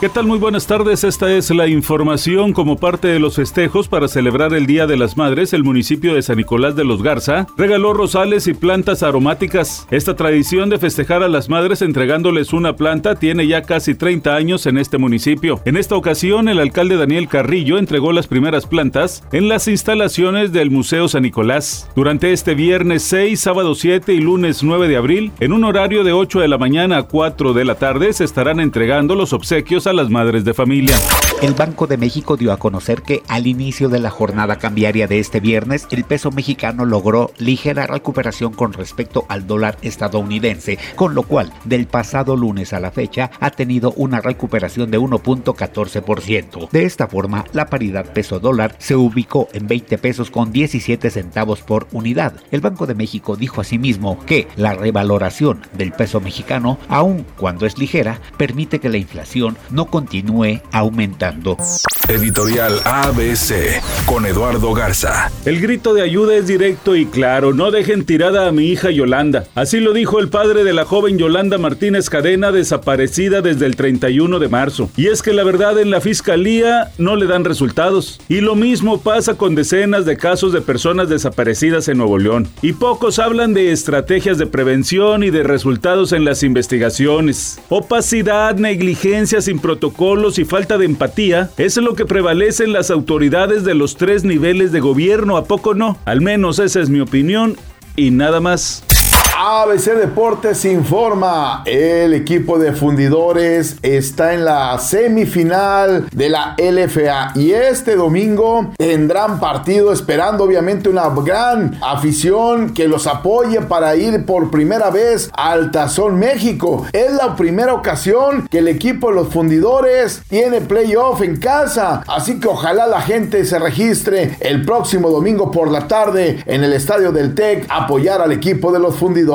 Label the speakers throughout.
Speaker 1: ¿Qué tal? Muy buenas tardes. Esta es la información como parte de los festejos para celebrar el Día de las Madres. El municipio de San Nicolás de los Garza regaló rosales y plantas aromáticas. Esta tradición de festejar a las madres entregándoles una planta tiene ya casi 30 años en este municipio. En esta ocasión, el alcalde Daniel Carrillo entregó las primeras plantas en las instalaciones del Museo San Nicolás. Durante este viernes 6, sábado 7 y lunes 9 de abril, en un horario de 8 de la mañana a 4 de la tarde, se estarán entregando los obsequios a las madres de familia.
Speaker 2: El Banco de México dio a conocer que al inicio de la jornada cambiaria de este viernes, el peso mexicano logró ligera recuperación con respecto al dólar estadounidense, con lo cual del pasado lunes a la fecha ha tenido una recuperación de 1.14%. De esta forma, la paridad peso-dólar se ubicó en 20 pesos con 17 centavos por unidad. El Banco de México dijo asimismo que la revaloración del peso mexicano, aun cuando es ligera, permite que la inflación no continúe aumentando. Ricardo.
Speaker 3: Editorial ABC con Eduardo Garza.
Speaker 1: El grito de ayuda es directo y claro, no dejen tirada a mi hija Yolanda. Así lo dijo el padre de la joven Yolanda Martínez Cadena, desaparecida desde el 31 de marzo. Y es que la verdad en la fiscalía no le dan resultados. Y lo mismo pasa con decenas de casos de personas desaparecidas en Nuevo León. Y pocos hablan de estrategias de prevención y de resultados en las investigaciones. Opacidad, negligencia sin protocolos y falta de empatía es lo que prevalecen las autoridades de los tres niveles de gobierno, ¿a poco no? Al menos esa es mi opinión y nada más.
Speaker 4: ABC Deportes informa, el equipo de fundidores está en la semifinal de la LFA y este domingo tendrán partido esperando obviamente una gran afición que los apoye para ir por primera vez al Tazón México. Es la primera ocasión que el equipo de los fundidores tiene playoff en casa, así que ojalá la gente se registre el próximo domingo por la tarde en el estadio del TEC apoyar al equipo de los fundidores.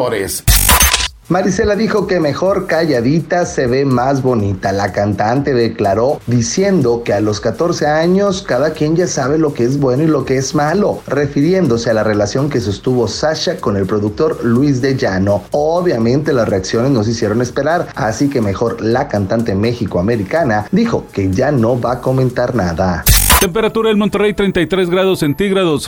Speaker 5: Marisela dijo que mejor calladita se ve más bonita. La cantante declaró diciendo que a los 14 años cada quien ya sabe lo que es bueno y lo que es malo, refiriéndose a la relación que sostuvo Sasha con el productor Luis de Llano. Obviamente las reacciones nos hicieron esperar, así que mejor la cantante México-americana dijo que ya no va a comentar nada.
Speaker 1: Temperatura en Monterrey 33 grados centígrados.